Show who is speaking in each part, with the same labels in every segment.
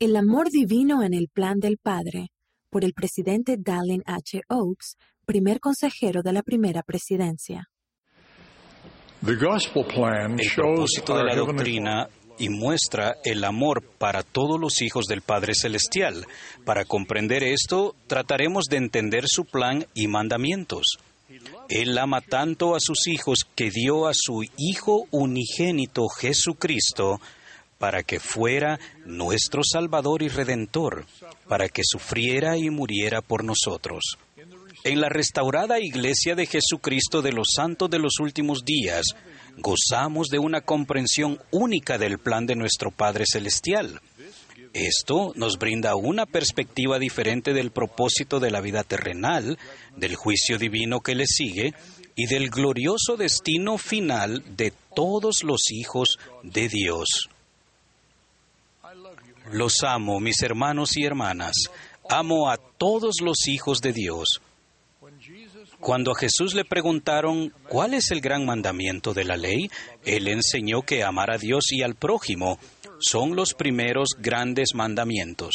Speaker 1: El amor divino en el plan del Padre, por el presidente Dallin H. Oaks, primer consejero de la primera presidencia.
Speaker 2: El propósito de la doctrina y muestra el amor para todos los hijos del Padre Celestial. Para comprender esto, trataremos de entender su plan y mandamientos. Él ama tanto a sus hijos que dio a su Hijo unigénito Jesucristo para que fuera nuestro Salvador y Redentor, para que sufriera y muriera por nosotros. En la restaurada Iglesia de Jesucristo de los Santos de los Últimos Días, gozamos de una comprensión única del plan de nuestro Padre Celestial. Esto nos brinda una perspectiva diferente del propósito de la vida terrenal, del juicio divino que le sigue y del glorioso destino final de todos los hijos de Dios. Los amo, mis hermanos y hermanas. Amo a todos los hijos de Dios. Cuando a Jesús le preguntaron cuál es el gran mandamiento de la ley, él enseñó que amar a Dios y al prójimo son los primeros grandes mandamientos.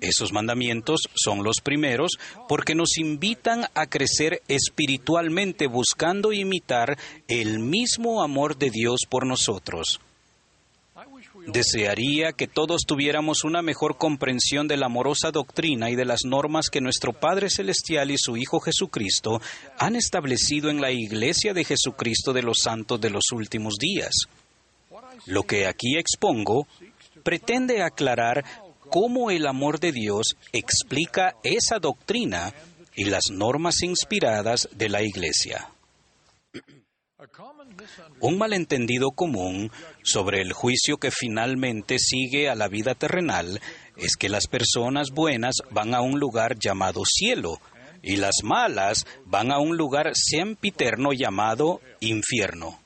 Speaker 2: Esos mandamientos son los primeros porque nos invitan a crecer espiritualmente buscando imitar el mismo amor de Dios por nosotros. Desearía que todos tuviéramos una mejor comprensión de la amorosa doctrina y de las normas que nuestro Padre Celestial y su Hijo Jesucristo han establecido en la Iglesia de Jesucristo de los Santos de los últimos días. Lo que aquí expongo pretende aclarar cómo el amor de Dios explica esa doctrina y las normas inspiradas de la Iglesia. Un malentendido común sobre el juicio que finalmente sigue a la vida terrenal es que las personas buenas van a un lugar llamado cielo y las malas van a un lugar sempiterno llamado infierno.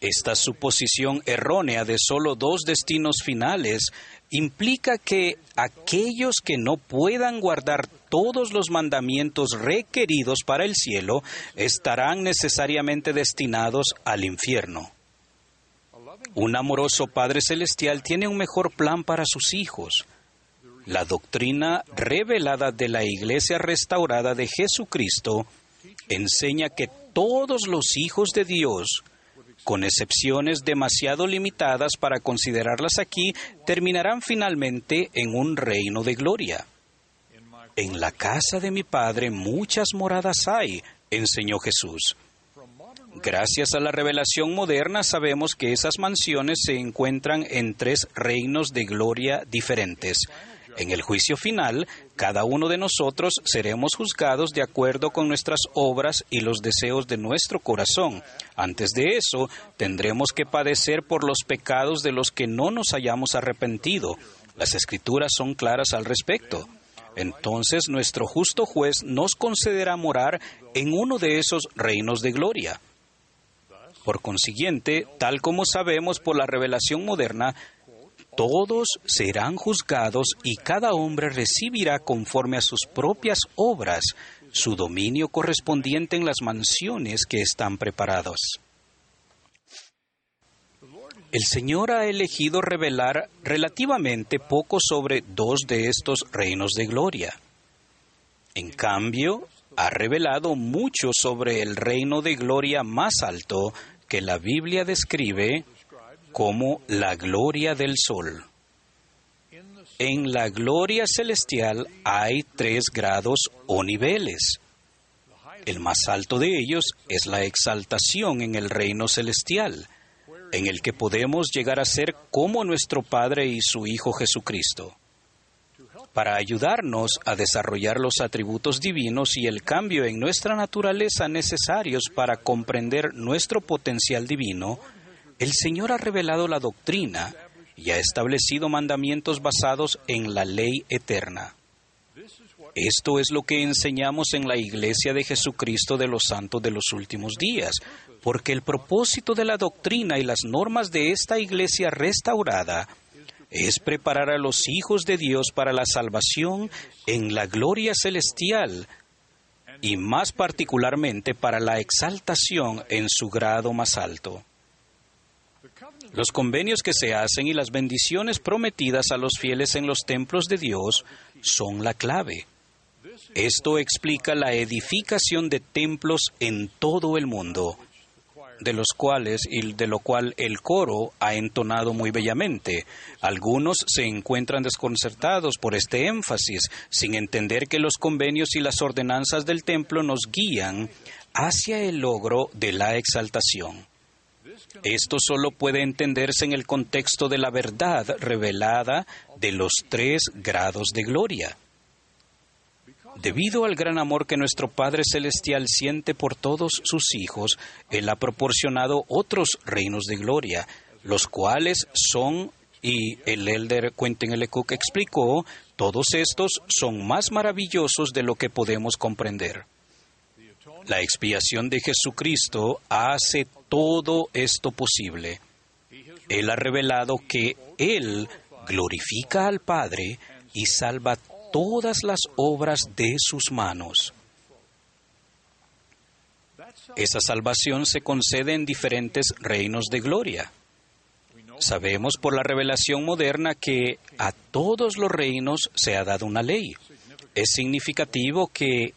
Speaker 2: Esta suposición errónea de solo dos destinos finales implica que aquellos que no puedan guardar todos los mandamientos requeridos para el cielo estarán necesariamente destinados al infierno. Un amoroso Padre Celestial tiene un mejor plan para sus hijos. La doctrina revelada de la Iglesia restaurada de Jesucristo enseña que todos los hijos de Dios con excepciones demasiado limitadas para considerarlas aquí, terminarán finalmente en un reino de gloria. En la casa de mi Padre muchas moradas hay, enseñó Jesús. Gracias a la revelación moderna sabemos que esas mansiones se encuentran en tres reinos de gloria diferentes. En el juicio final, cada uno de nosotros seremos juzgados de acuerdo con nuestras obras y los deseos de nuestro corazón. Antes de eso, tendremos que padecer por los pecados de los que no nos hayamos arrepentido. Las escrituras son claras al respecto. Entonces nuestro justo juez nos concederá morar en uno de esos reinos de gloria. Por consiguiente, tal como sabemos por la revelación moderna, todos serán juzgados y cada hombre recibirá conforme a sus propias obras su dominio correspondiente en las mansiones que están preparadas. El Señor ha elegido revelar relativamente poco sobre dos de estos reinos de gloria. En cambio, ha revelado mucho sobre el reino de gloria más alto que la Biblia describe como la gloria del sol. En la gloria celestial hay tres grados o niveles. El más alto de ellos es la exaltación en el reino celestial, en el que podemos llegar a ser como nuestro Padre y su Hijo Jesucristo. Para ayudarnos a desarrollar los atributos divinos y el cambio en nuestra naturaleza necesarios para comprender nuestro potencial divino, el Señor ha revelado la doctrina y ha establecido mandamientos basados en la ley eterna. Esto es lo que enseñamos en la Iglesia de Jesucristo de los Santos de los Últimos Días, porque el propósito de la doctrina y las normas de esta Iglesia restaurada es preparar a los hijos de Dios para la salvación en la gloria celestial y más particularmente para la exaltación en su grado más alto. Los convenios que se hacen y las bendiciones prometidas a los fieles en los templos de Dios son la clave. Esto explica la edificación de templos en todo el mundo, de los cuales y de lo cual el coro ha entonado muy bellamente. Algunos se encuentran desconcertados por este énfasis, sin entender que los convenios y las ordenanzas del templo nos guían hacia el logro de la exaltación. Esto solo puede entenderse en el contexto de la verdad revelada de los tres grados de gloria. Debido al gran amor que nuestro Padre Celestial siente por todos sus hijos, Él ha proporcionado otros reinos de gloria, los cuales son, y el elder Quentin L. Cook explicó, todos estos son más maravillosos de lo que podemos comprender. La expiación de Jesucristo hace todo esto posible. Él ha revelado que Él glorifica al Padre y salva todas las obras de sus manos. Esa salvación se concede en diferentes reinos de gloria. Sabemos por la revelación moderna que a todos los reinos se ha dado una ley. Es significativo que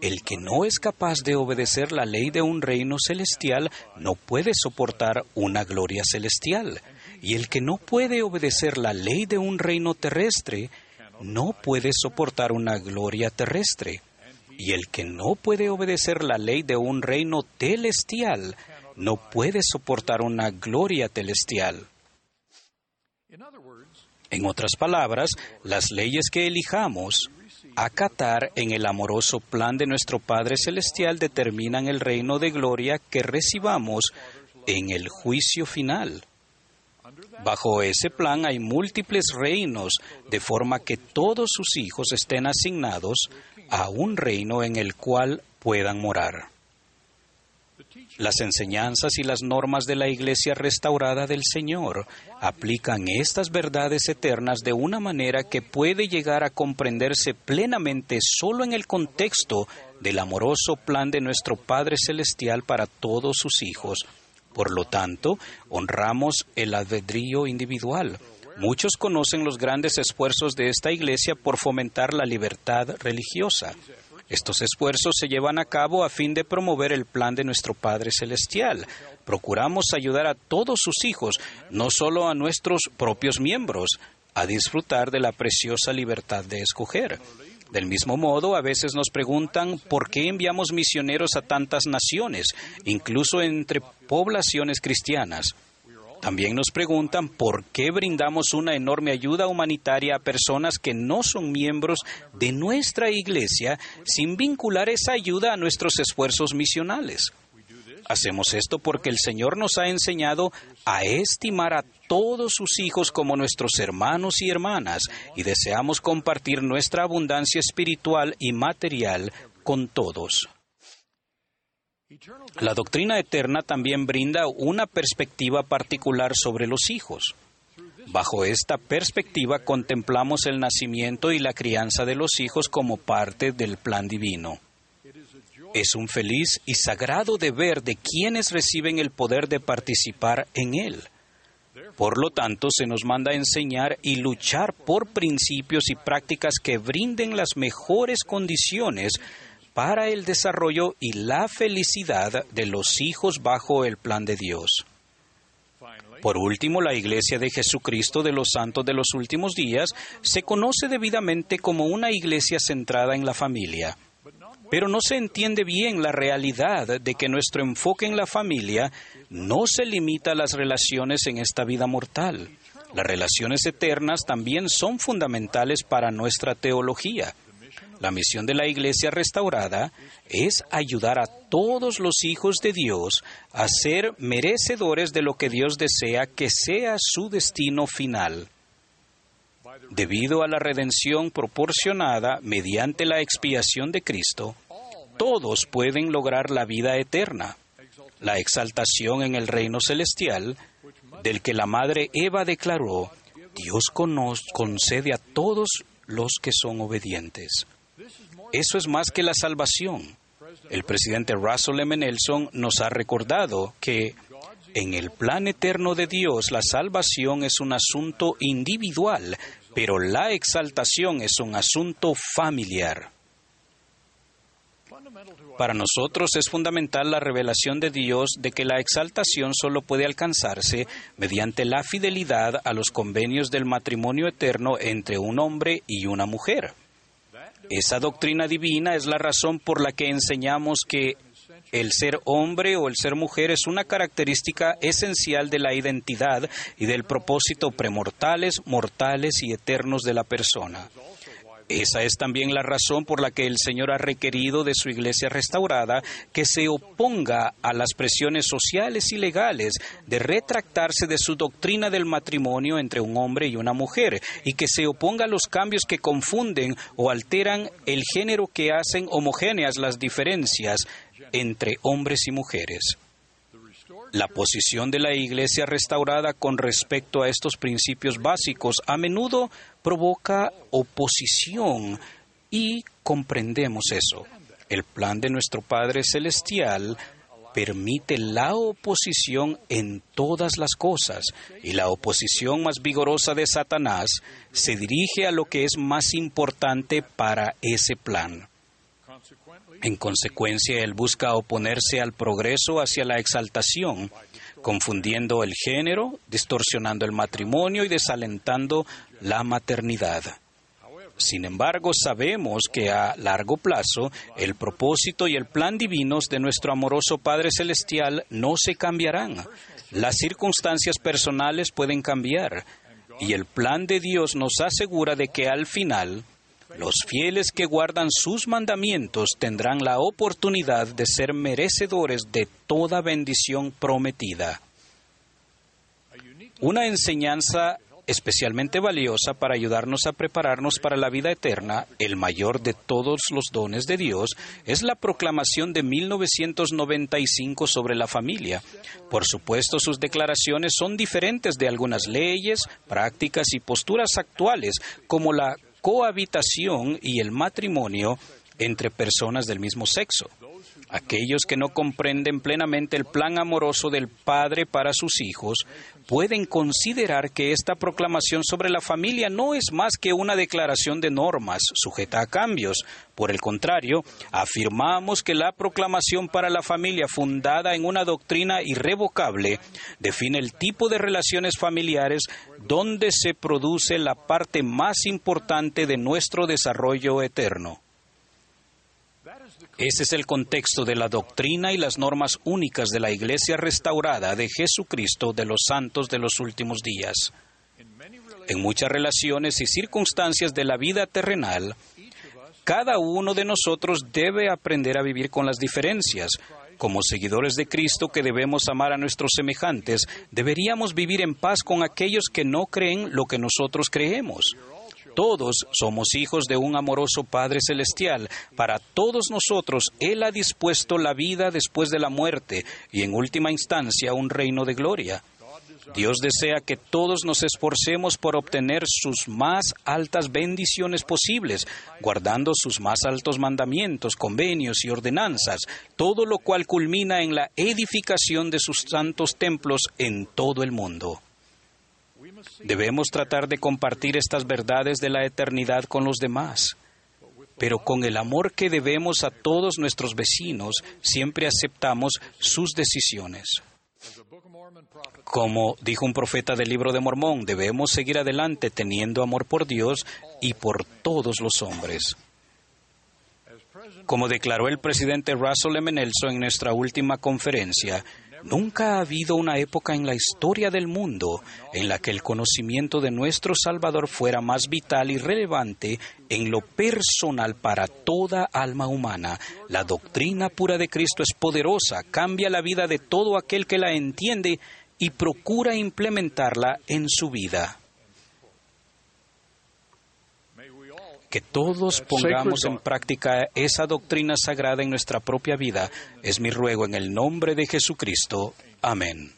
Speaker 2: el que no es capaz de obedecer la ley de un reino celestial no puede soportar una gloria celestial. Y el que no puede obedecer la ley de un reino terrestre no puede soportar una gloria terrestre. Y el que no puede obedecer la ley de un reino celestial no puede soportar una gloria celestial. En otras palabras, las leyes que elijamos acatar en el amoroso plan de nuestro Padre Celestial determinan el reino de gloria que recibamos en el juicio final. Bajo ese plan hay múltiples reinos, de forma que todos sus hijos estén asignados a un reino en el cual puedan morar. Las enseñanzas y las normas de la Iglesia restaurada del Señor aplican estas verdades eternas de una manera que puede llegar a comprenderse plenamente solo en el contexto del amoroso plan de nuestro Padre Celestial para todos sus hijos. Por lo tanto, honramos el albedrío individual. Muchos conocen los grandes esfuerzos de esta Iglesia por fomentar la libertad religiosa. Estos esfuerzos se llevan a cabo a fin de promover el plan de nuestro Padre Celestial. Procuramos ayudar a todos sus hijos, no solo a nuestros propios miembros, a disfrutar de la preciosa libertad de escoger. Del mismo modo, a veces nos preguntan por qué enviamos misioneros a tantas naciones, incluso entre poblaciones cristianas. También nos preguntan por qué brindamos una enorme ayuda humanitaria a personas que no son miembros de nuestra iglesia sin vincular esa ayuda a nuestros esfuerzos misionales. Hacemos esto porque el Señor nos ha enseñado a estimar a todos sus hijos como nuestros hermanos y hermanas y deseamos compartir nuestra abundancia espiritual y material con todos. La doctrina eterna también brinda una perspectiva particular sobre los hijos. Bajo esta perspectiva contemplamos el nacimiento y la crianza de los hijos como parte del plan divino. Es un feliz y sagrado deber de quienes reciben el poder de participar en él. Por lo tanto, se nos manda enseñar y luchar por principios y prácticas que brinden las mejores condiciones para el desarrollo y la felicidad de los hijos bajo el plan de Dios. Por último, la Iglesia de Jesucristo de los Santos de los Últimos Días se conoce debidamente como una iglesia centrada en la familia. Pero no se entiende bien la realidad de que nuestro enfoque en la familia no se limita a las relaciones en esta vida mortal. Las relaciones eternas también son fundamentales para nuestra teología. La misión de la Iglesia restaurada es ayudar a todos los hijos de Dios a ser merecedores de lo que Dios desea que sea su destino final. Debido a la redención proporcionada mediante la expiación de Cristo, todos pueden lograr la vida eterna, la exaltación en el reino celestial, del que la madre Eva declaró, Dios concede a todos los que son obedientes. Eso es más que la salvación. El presidente Russell M. Nelson nos ha recordado que En el plan eterno de Dios, la salvación es un asunto individual, pero la exaltación es un asunto familiar. Para nosotros es fundamental la revelación de Dios de que la exaltación solo puede alcanzarse mediante la fidelidad a los convenios del matrimonio eterno entre un hombre y una mujer. Esa doctrina divina es la razón por la que enseñamos que el ser hombre o el ser mujer es una característica esencial de la identidad y del propósito premortales, mortales y eternos de la persona. Esa es también la razón por la que el Señor ha requerido de su iglesia restaurada que se oponga a las presiones sociales y legales de retractarse de su doctrina del matrimonio entre un hombre y una mujer y que se oponga a los cambios que confunden o alteran el género que hacen homogéneas las diferencias entre hombres y mujeres. La posición de la Iglesia restaurada con respecto a estos principios básicos a menudo provoca oposición y comprendemos eso. El plan de nuestro Padre Celestial permite la oposición en todas las cosas y la oposición más vigorosa de Satanás se dirige a lo que es más importante para ese plan. En consecuencia, él busca oponerse al progreso hacia la exaltación, confundiendo el género, distorsionando el matrimonio y desalentando la maternidad. Sin embargo, sabemos que a largo plazo el propósito y el plan divinos de nuestro amoroso Padre Celestial no se cambiarán. Las circunstancias personales pueden cambiar y el plan de Dios nos asegura de que al final los fieles que guardan sus mandamientos tendrán la oportunidad de ser merecedores de toda bendición prometida. Una enseñanza especialmente valiosa para ayudarnos a prepararnos para la vida eterna, el mayor de todos los dones de Dios, es la proclamación de 1995 sobre la familia. Por supuesto, sus declaraciones son diferentes de algunas leyes, prácticas y posturas actuales, como la cohabitación y el matrimonio entre personas del mismo sexo. Aquellos que no comprenden plenamente el plan amoroso del Padre para sus hijos pueden considerar que esta proclamación sobre la familia no es más que una declaración de normas sujeta a cambios. Por el contrario, afirmamos que la proclamación para la familia fundada en una doctrina irrevocable define el tipo de relaciones familiares donde se produce la parte más importante de nuestro desarrollo eterno. Ese es el contexto de la doctrina y las normas únicas de la Iglesia restaurada de Jesucristo de los santos de los últimos días. En muchas relaciones y circunstancias de la vida terrenal, cada uno de nosotros debe aprender a vivir con las diferencias. Como seguidores de Cristo que debemos amar a nuestros semejantes, deberíamos vivir en paz con aquellos que no creen lo que nosotros creemos. Todos somos hijos de un amoroso Padre Celestial. Para todos nosotros Él ha dispuesto la vida después de la muerte y en última instancia un reino de gloria. Dios desea que todos nos esforcemos por obtener sus más altas bendiciones posibles, guardando sus más altos mandamientos, convenios y ordenanzas, todo lo cual culmina en la edificación de sus santos templos en todo el mundo. Debemos tratar de compartir estas verdades de la eternidad con los demás, pero con el amor que debemos a todos nuestros vecinos, siempre aceptamos sus decisiones. Como dijo un profeta del libro de Mormón, debemos seguir adelante teniendo amor por Dios y por todos los hombres. Como declaró el presidente Russell M. Nelson en nuestra última conferencia, Nunca ha habido una época en la historia del mundo en la que el conocimiento de nuestro Salvador fuera más vital y relevante en lo personal para toda alma humana. La doctrina pura de Cristo es poderosa, cambia la vida de todo aquel que la entiende y procura implementarla en su vida. Que todos pongamos en práctica esa doctrina sagrada en nuestra propia vida. Es mi ruego en el nombre de Jesucristo. Amén.